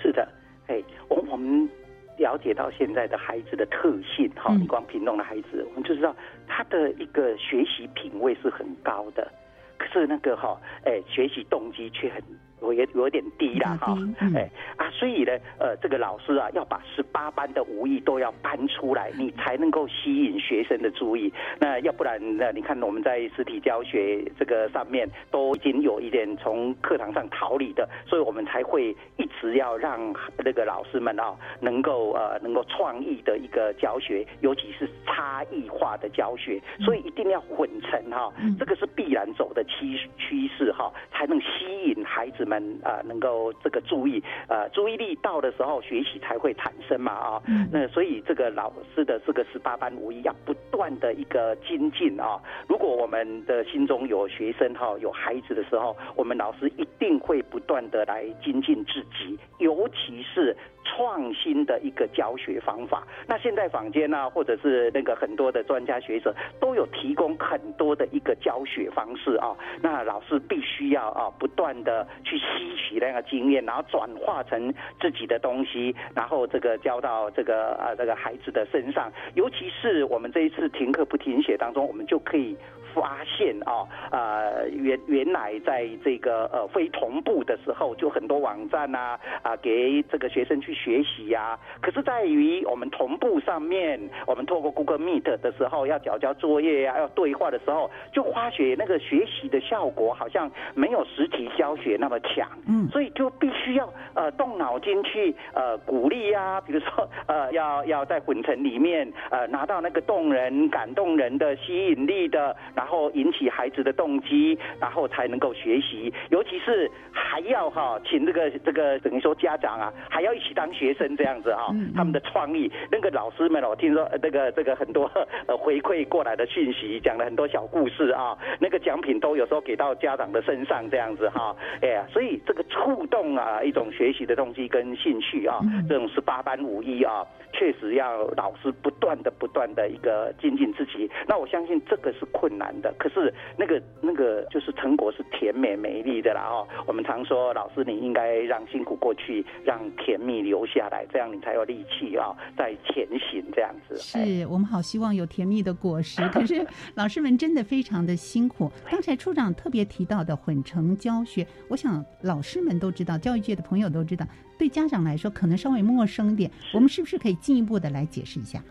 G: 是的，哎，我我们了解到现在的孩子的特性，哈，你光屏东的孩子，我们就知道他的一个学习品味是很高的，可是那个哈，哎，学习动机却很。有有有点低了哈，哎啊，所以呢，呃，这个老师啊，要把十八班的武艺都要搬出来，你才能够吸引学生的注意。那要不然，呢你看我们在实体教学这个上面都已经有一点从课堂上逃离的，所以我们才会一直要让那个老师们啊，能够呃能够创意的一个教学，尤其是差异化的教学，所以一定要混成哈，这个是必然走的趋趋势哈，才能吸引孩子们。们啊，能够这个注意，呃，注意力到的时候，学习才会产生嘛啊。那所以这个老师的这个十八般武艺要不断的一个精进啊。如果我们的心中有学生哈，有孩子的时候，我们老师一定会不断的来精进自己，尤其是。创新的一个教学方法，那现在坊间呢，或者是那个很多的专家学者都有提供很多的一个教学方式啊。那老师必须要啊，不断的去吸取那个经验，然后转化成自己的东西，然后这个教到这个啊这个孩子的身上。尤其是我们这一次停课不停写当中，我们就可以。发现啊，呃，原原来在这个呃非同步的时候，就很多网站呐啊，给这个学生去学习呀。可是在于我们同步上面，我们透过 Google Meet 的时候，要交交作业呀，要对话的时候，就发觉那个学习的效果好像没有实体教学那么强。嗯，所以就必须要呃动脑筋去呃鼓励呀，比如说呃 要要在混成里面呃拿到那个动人、感动人的吸引力的。然后引起孩子的动机，然后才能够学习。尤其是还要哈，请这个这个等于说家长啊，还要一起当学生这样子哈。他们的创意，那个老师们哦，听说那个这个很多 呃回馈过来的讯息，讲了很多小故事啊。那个奖品都有时候给到家长的身上这样子哈。哎呀，所以这个触动啊，一种学习的动机跟兴趣啊，这种十八般武艺啊，确实要老师不断的不断的一个精进自己。那我相信这个是困难。的，可是那个那个就是成果是甜美美丽的啦哦。我们常说，老师你应该让辛苦过去，让甜蜜留下来，这样你才有力气啊，在前行这样子。
B: 是我们好希望有甜蜜的果实，可是老师们真的非常的辛苦。刚才处长特别提到的混成教学，我想老师们都知道，教育界的朋友都知道，对家长来说可能稍微陌生一点。我们是不是可以进一步的来解释一下？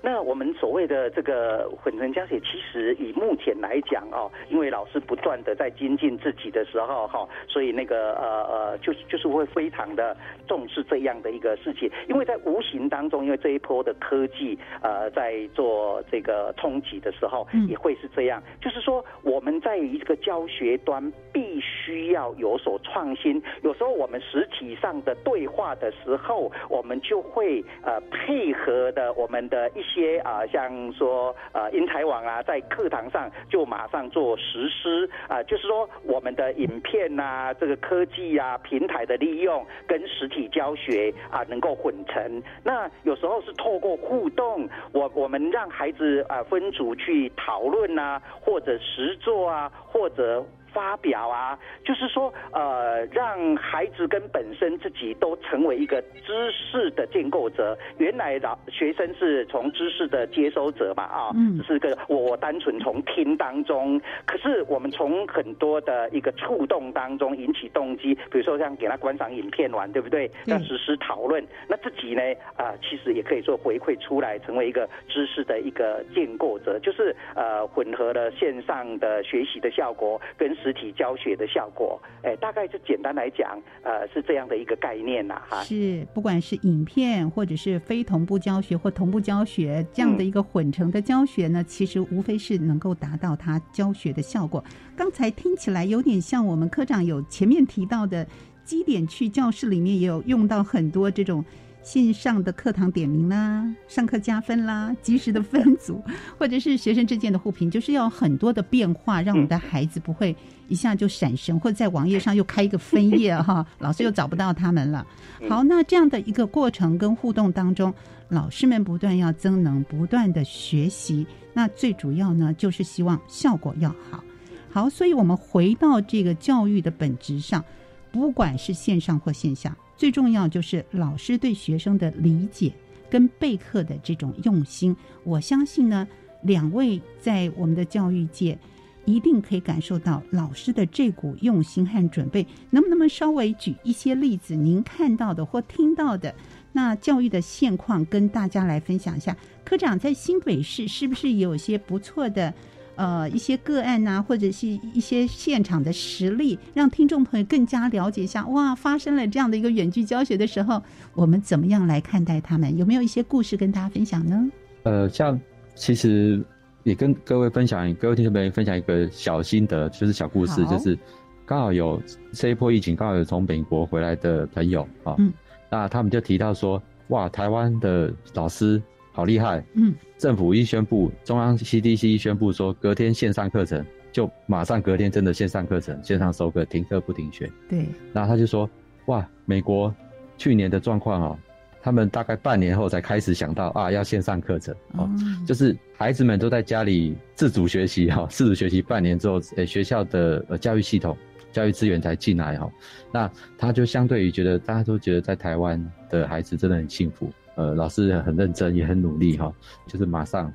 G: 那我们所谓的这个混成教学，其实以目前来讲哦，因为老师不断的在精进自己的时候哈，所以那个呃呃，就是就是会非常的重视这样的一个事情，因为在无形当中，因为这一波的科技呃在做这个冲击的时候，也会是这样，就是说我们在一个教学端必须要有所创新，有时候我们实体上的对话的时候，我们就会呃配合的我们的一。些啊，像说呃，英才网啊，在课堂上就马上做实施啊，就是说我们的影片呐，这个科技啊，平台的利用跟实体教学啊，能够混成。那有时候是透过互动，我我们让孩子啊分组去讨论呐，或者实做啊，或者。发表啊，就是说，呃，让孩子跟本身自己都成为一个知识的建构者。原来老学生是从知识的接收者嘛，啊，嗯是个我我单纯从听当中。可是我们从很多的一个触动当中引起动机，比如说像给他观赏影片玩，对不对？要实施讨论，那自己呢，啊，其实也可以做回馈出来，成为一个知识的一个建构者，就是呃，混合了线上的学习的效果跟。实体教学的效果，哎，大概就简单来讲，呃，是这样的一个概念呐，哈。
B: 是，不管是影片或者是非同步教学或同步教学这样的一个混成的教学呢，其实无非是能够达到它教学的效果。刚才听起来有点像我们科长有前面提到的。基点去教室里面也有用到很多这种。线上的课堂点名啦，上课加分啦，及时的分组，或者是学生之间的互评，就是要很多的变化，让我们的孩子不会一下就闪神，或者在网页上又开一个分页哈，老师又找不到他们了。好，那这样的一个过程跟互动当中，老师们不断要增能，不断的学习，那最主要呢，就是希望效果要好。好，所以我们回到这个教育的本质上，不管是线上或线下。最重要就是老师对学生的理解跟备课的这种用心，我相信呢，两位在我们的教育界一定可以感受到老师的这股用心和准备。能不能稍微举一些例子，您看到的或听到的那教育的现况，跟大家来分享一下？科长在新北市是不是有些不错的？呃，一些个案呐，或者是一些现场的实例，让听众朋友更加了解一下。哇，发生了这样的一个远距教学的时候，我们怎么样来看待他们？有没有一些故事跟大家分享呢？
H: 呃，像其实也跟各位分享，各位听众朋友分享一个小心得，就是小故事，就是刚好有这一波疫情，刚好有从美国回来的朋友啊，嗯那他们就提到说，哇，台湾的老师。好厉害！嗯，政府一宣布，中央 CDC 一宣布说隔天线上课程，就马上隔天真的线上课程，线上授课，停课不停学。
B: 对，
H: 然后他就说，哇，美国去年的状况哦，他们大概半年后才开始想到啊，要线上课程哦，就是孩子们都在家里自主学习哈，自主学习半年之后，诶，学校的呃教育系统、教育资源才进来哈，那他就相对于觉得大家都觉得在台湾的孩子真的很幸福。呃，老师很认真，也很努力哈，就是马上，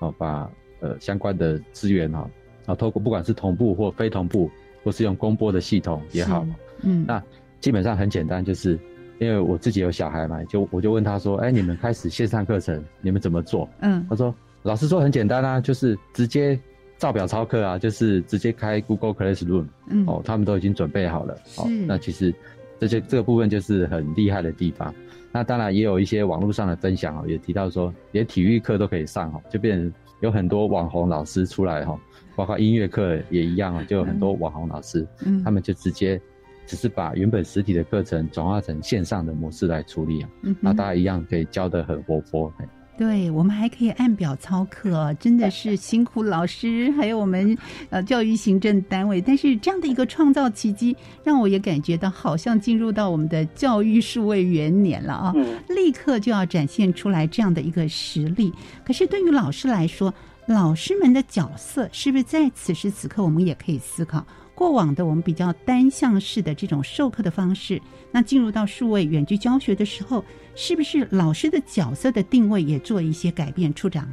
H: 哦，把呃相关的资源哈，然后透过不管是同步或非同步，或是用公播的系统也好，嗯，那基本上很简单，就是因为我自己有小孩嘛，就我就问他说，哎，你们开始线上课程，你们怎么做？嗯，他说老师说很简单啊，就是直接照表操课啊，就是直接开 Google Classroom，嗯，哦，他们都已经准备好了，哦，那其实这些这个部分就是很厉害的地方。那当然也有一些网络上的分享哦，也提到说连体育课都可以上哈，就变成有很多网红老师出来哈，包括音乐课也一样哦，就有很多网红老师，嗯，他们就直接只是把原本实体的课程转化成线上的模式来处理啊，那大家一样可以教得很活泼。
B: 对我们还可以按表操课，真的是辛苦老师，还有我们呃教育行政单位。但是这样的一个创造奇迹，让我也感觉到好像进入到我们的教育数位元年了啊！立刻就要展现出来这样的一个实力。可是对于老师来说，老师们的角色是不是在此时此刻，我们也可以思考？过往的我们比较单向式的这种授课的方式，那进入到数位远距教学的时候，是不是老师的角色的定位也做一些改变？处长，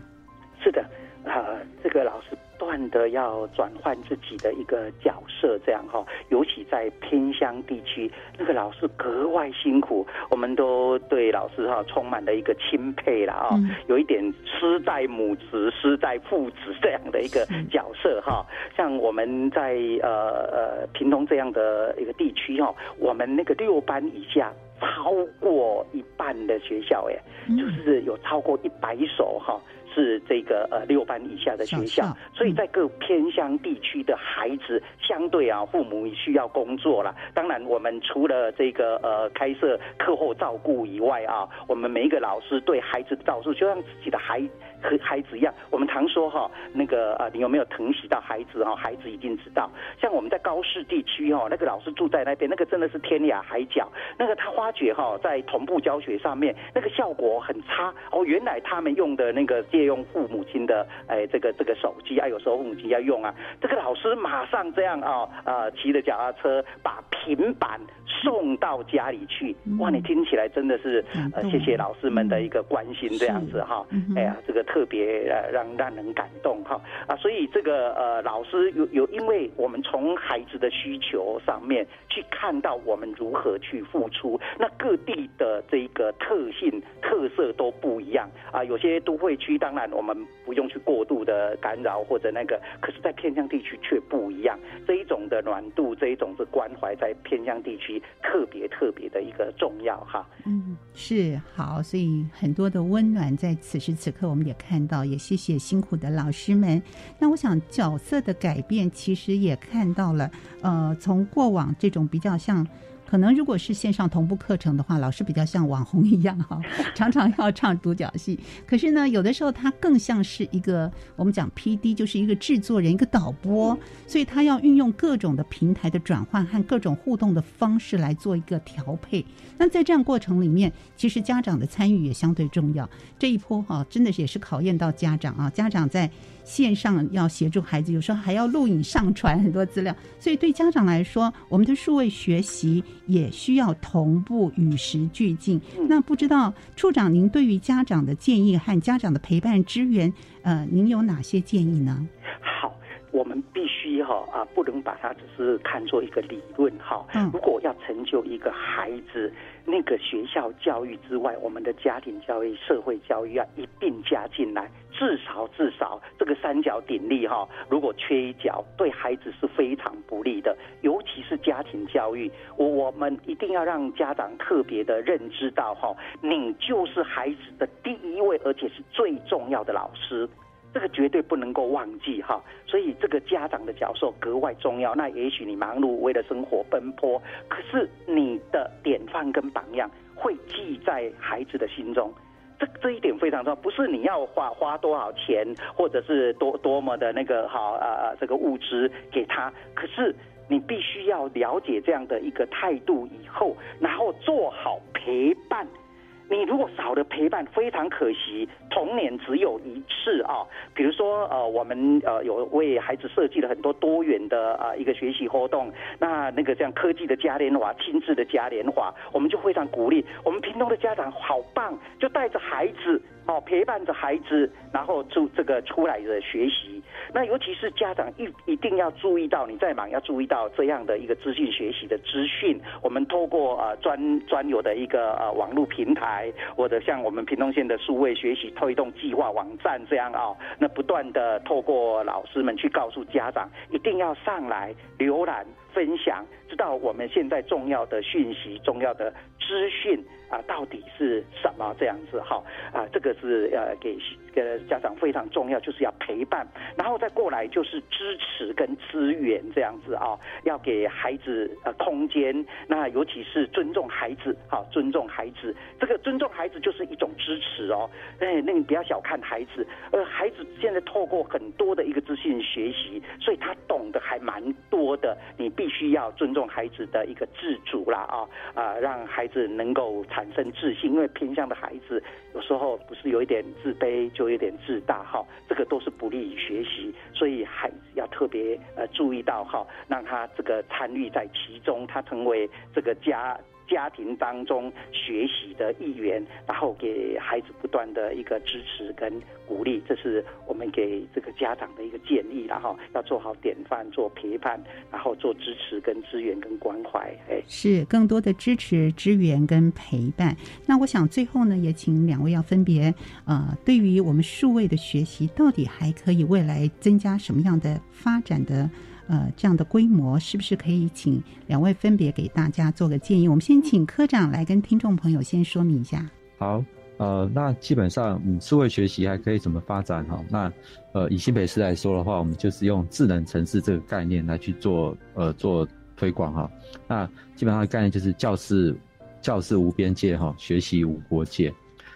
G: 是的，啊，这个老师。断的要转换自己的一个角色，这样哈，尤其在偏乡地区，那个老师格外辛苦，我们都对老师哈充满了一个钦佩了啊，有一点师带母子、师带父子这样的一个角色哈。像我们在呃呃屏东这样的一个地区哈，我们那个六班以下超过一半的学校哎，就是有超过一百所哈。是这个呃六班以下的学校，所以在各偏乡地区的孩子，相对啊父母需要工作了。当然，我们除了这个呃开设课后照顾以外啊，我们每一个老师对孩子的照顾，就像自己的孩和孩子一样。我们常说哈，那个呃你有没有疼惜到孩子哈？孩子一定知道。像我们在高市地区哈，那个老师住在那边，那个真的是天涯海角。那个他发觉哈，在同步教学上面，那个效果很差哦。原来他们用的那个借用父母亲的哎，这个这个手机啊，有时候父母亲要用啊，这个老师马上这样啊啊，骑着脚踏车把平板送到家里去，哇，你听起来真的是呃，谢谢老师们的一个关心，这样子哈，哎呀，这个特别呃让让人感动哈。啊，所以这个呃老师有有，因为我们从孩子的需求上面去看到我们如何去付出，那各地的这个特性特色都不一样。啊，有些都会区当。然我们不用去过度的干扰或者那个，可是，在偏乡地区却不一样。这一种的暖度，这一种是关怀，在偏乡地区特别特别的一个重要哈。
B: 嗯，是好，所以很多的温暖在此时此刻我们也看到，也谢谢辛苦的老师们。那我想角色的改变，其实也看到了，呃，从过往这种比较像。可能如果是线上同步课程的话，老师比较像网红一样哈，常常要唱独角戏。可是呢，有的时候他更像是一个我们讲 P D，就是一个制作人、一个导播，所以他要运用各种的平台的转换和各种互动的方式来做一个调配。那在这样过程里面，其实家长的参与也相对重要。这一波哈，真的是也是考验到家长啊，家长在。线上要协助孩子，有时候还要录影上传很多资料，所以对家长来说，我们的数位学习也需要同步与时俱进。那不知道处长，您对于家长的建议和家长的陪伴支援，呃，您有哪些建议呢？
G: 好。我们必须哈啊，不能把它只是看作一个理论哈。如果要成就一个孩子，那个学校教育之外，我们的家庭教育、社会教育要一并加进来。至少至少这个三角鼎立哈，如果缺一角，对孩子是非常不利的。尤其是家庭教育，我我们一定要让家长特别的认知到哈，你就是孩子的第一位，而且是最重要的老师。这个绝对不能够忘记哈，所以这个家长的角色格外重要。那也许你忙碌为了生活奔波，可是你的典范跟榜样会记在孩子的心中。这这一点非常重要，不是你要花花多少钱，或者是多多么的那个好呃这个物质给他，可是你必须要了解这样的一个态度以后，然后做好陪伴。你如果少了陪伴，非常可惜。童年只有一次啊，比如说呃，我们呃有为孩子设计了很多多元的啊一个学习活动。那那个像科技的嘉年华、亲子的嘉年华，我们就非常鼓励。我们屏东的家长好棒，就带着孩子哦，陪伴着孩子，然后出这个出来的学习。那尤其是家长一一定要注意到，你在忙要注意到这样的一个资讯学习的资讯。我们透过呃专专有的一个呃网络平台。或者像我们屏东县的数位学习推动计划网站这样啊，那不断的透过老师们去告诉家长，一定要上来浏览分享，知道我们现在重要的讯息、重要的资讯啊到底是什么这样子哈啊，这个是呃给给家长非常重要，就是要陪伴，然后再过来就是支持跟资源这样子啊，要给孩子呃空间，那尤其是尊重孩子，好尊重孩子这个。尊重孩子就是一种支持哦，哎，那你不要小看孩子，呃，孩子现在透过很多的一个资讯学习，所以他懂得还蛮多的。你必必须要尊重孩子的一个自主啦，啊啊，让孩子能够产生自信，因为偏向的孩子有时候不是有一点自卑，就有点自大哈，这个都是不利于学习，所以孩子要特别呃注意到哈，让他这个参与在其中，他成为这个家。家庭当中学习的一员，然后给孩子不断的一个支持跟鼓励，这是我们给这个家长的一个建议然后要做好典范，做陪伴，然后做支持跟支援跟关怀。哎，
B: 是更多的支持、支援跟陪伴。那我想最后呢，也请两位要分别呃，对于我们数位的学习，到底还可以未来增加什么样的发展的？呃，这样的规模是不是可以请两位分别给大家做个建议？我们先请科长来跟听众朋友先说明一下。
H: 好，呃，那基本上，嗯，智慧学习还可以怎么发展哈？那呃，以新北市来说的话，我们就是用智能城市这个概念来去做呃做推广哈。那基本上的概念就是教室教室无边界哈，学习无国界。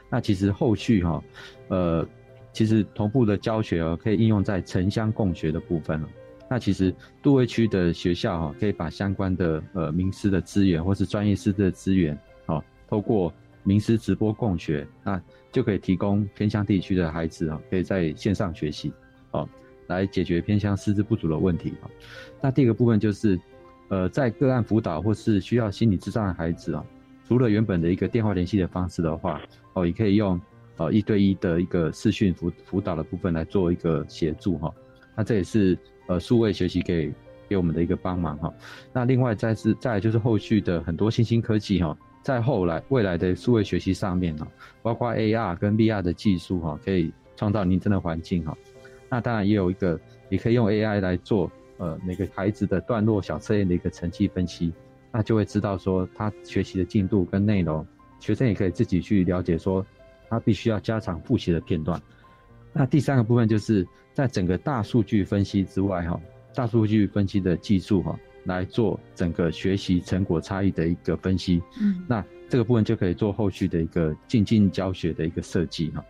H: 那其实后续哈，呃，其实同步的教学，可以应用在城乡共学的部分了。那其实杜威区的学校哈，可以把相关的呃名师的资源或是专业师的资源，哦，透过名师直播共学，那就可以提供偏乡地区的孩子啊，可以在线上学习，哦，来解决偏乡师资不足的问题。那第二个部分就是，呃，在个案辅导或是需要心理智障的孩子啊，除了原本的一个电话联系的方式的话，哦，也可以用呃一对一的一个视讯辅辅导的部分来做一个协助哈。那这也是。呃，数位学习给给我们的一个帮忙哈。那另外再是再就是后续的很多新兴科技哈，在后来未来的数位学习上面哈，包括 AR 跟 VR 的技术哈，可以创造拟真的环境哈。那当然也有一个，也可以用 AI 来做呃每个孩子的段落小测验的一个成绩分析，那就会知道说他学习的进度跟内容，学生也可以自己去了解说他必须要加强复习的片段。那第三个部分就是在整个大数据分析之外，哈，大数据分析的技术，哈，来做整个学习成果差异的一个分析。
B: 嗯，
H: 那这个部分就可以做后续的一个进进教学的一个设计哈。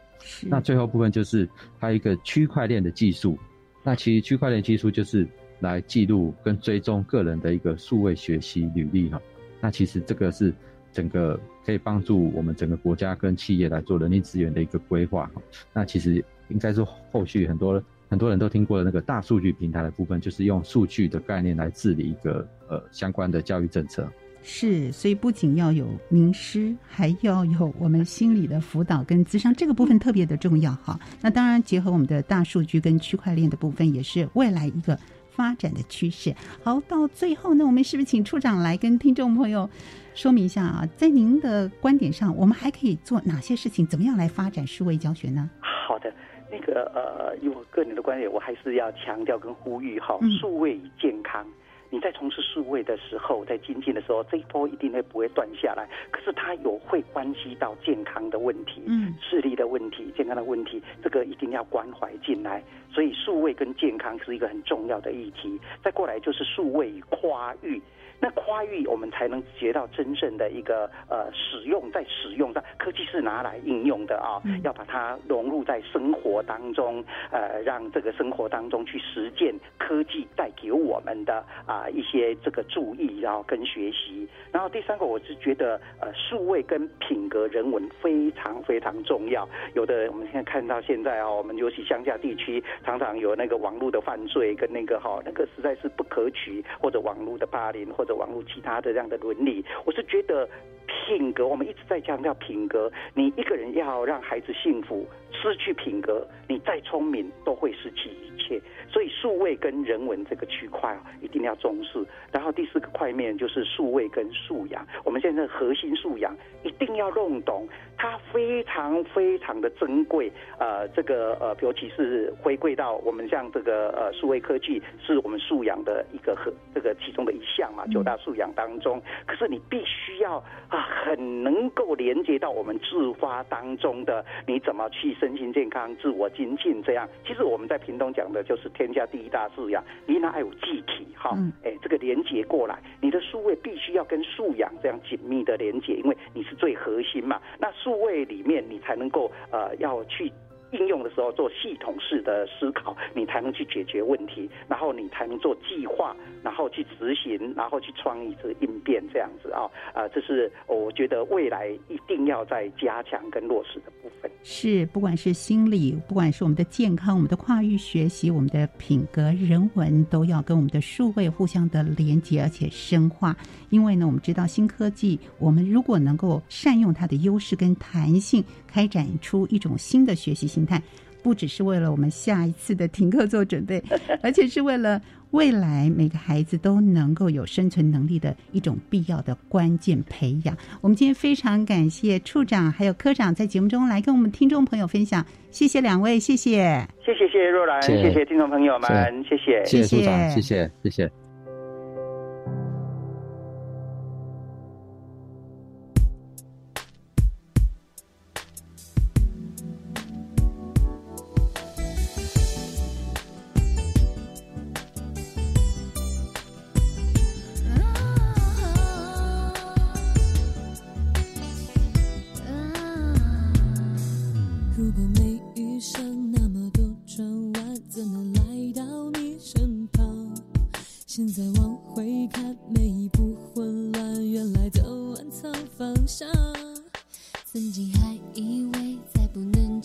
H: 那最后部分就是还有一个区块链的技术。那其实区块链技术就是来记录跟追踪个人的一个数位学习履历哈。那其实这个是整个可以帮助我们整个国家跟企业来做人力资源的一个规划哈。那其实应该是后续很多很多人都听过的那个大数据平台的部分，就是用数据的概念来治理一个呃相关的教育政策。
B: 是，所以不仅要有名师，还要有我们心理的辅导跟咨商，这个部分特别的重要哈。那当然，结合我们的大数据跟区块链的部分，也是未来一个发展的趋势。好，到最后呢，我们是不是请处长来跟听众朋友说明一下啊？在您的观点上，我们还可以做哪些事情？怎么样来发展数位教学呢？
G: 好的，那个呃，以我个人的观点，我还是要强调跟呼吁哈，数位与健康。你在从事数位的时候，在精进的时候，这一波一定会不会断下来？可是它有会关系到健康的问题，嗯，视力的问题，健康的问题，这个一定要关怀进来。所以数位跟健康是一个很重要的议题。再过来就是数位与跨域。那跨域我们才能学到真正的一个呃使用，在使用上科技是拿来应用的啊，要把它融入在生活当中，呃，让这个生活当中去实践科技带给我们的啊一些这个注意，然后跟学习。然后第三个，我是觉得呃数位跟品格人文非常非常重要。有的我们现在看到现在啊，我们尤其乡下地区常常有那个网络的犯罪跟那个哈那个实在是不可取，或者网络的霸凌或。的网络其他的这样的伦理，我是觉得品格，我们一直在强调品格。你一个人要让孩子幸福，失去品格，你再聪明都会失去一切。所以数位跟人文这个区块啊，一定要重视。然后第四个块面就是数位跟素养，我们现在核心素养一定要弄懂，它非常非常的珍贵。呃，这个呃，尤其是回归到我们像这个呃数位科技，是我们素养的一个和这个其中的一项嘛，九大素养当中。可是你必须要啊，很能够连接到我们自发当中的，你怎么去身心健康、自我精进这样。其实我们在屏东讲的就是。天下第一大素养，你那还有具体哈？哎，这个连接过来，你的数位必须要跟素养这样紧密的连接，因为你是最核心嘛。那数位里面，你才能够呃要去。应用的时候做系统式的思考，你才能去解决问题，然后你才能做计划，然后去执行，然后去创意这应变这样子啊啊，这是我觉得未来一定要在加强跟落实的部分。
B: 是，不管是心理，不管是我们的健康，我们的跨域学习，我们的品格、人文，都要跟我们的数位互相的连接，而且深化。因为呢，我们知道新科技，我们如果能够善用它的优势跟弹性，开展出一种新的学习形态，不只是为了我们下一次的停课做准备，而且是为了未来每个孩子都能够有生存能力的一种必要的关键培养。我们今天非常感谢处长还有科长在节目中来跟我们听众朋友分享，谢谢两位，谢谢，
G: 谢谢谢谢若兰，谢谢听众朋友们，谢谢，
H: 谢谢处长，谢谢，谢谢。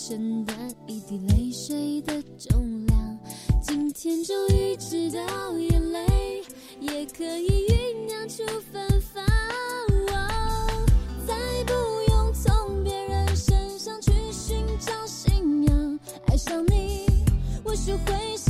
O: 承担一滴泪水的重量今天终于知道眼泪也可以酝酿出芬芳。再不用从别人身上去寻找信仰爱上你我学会。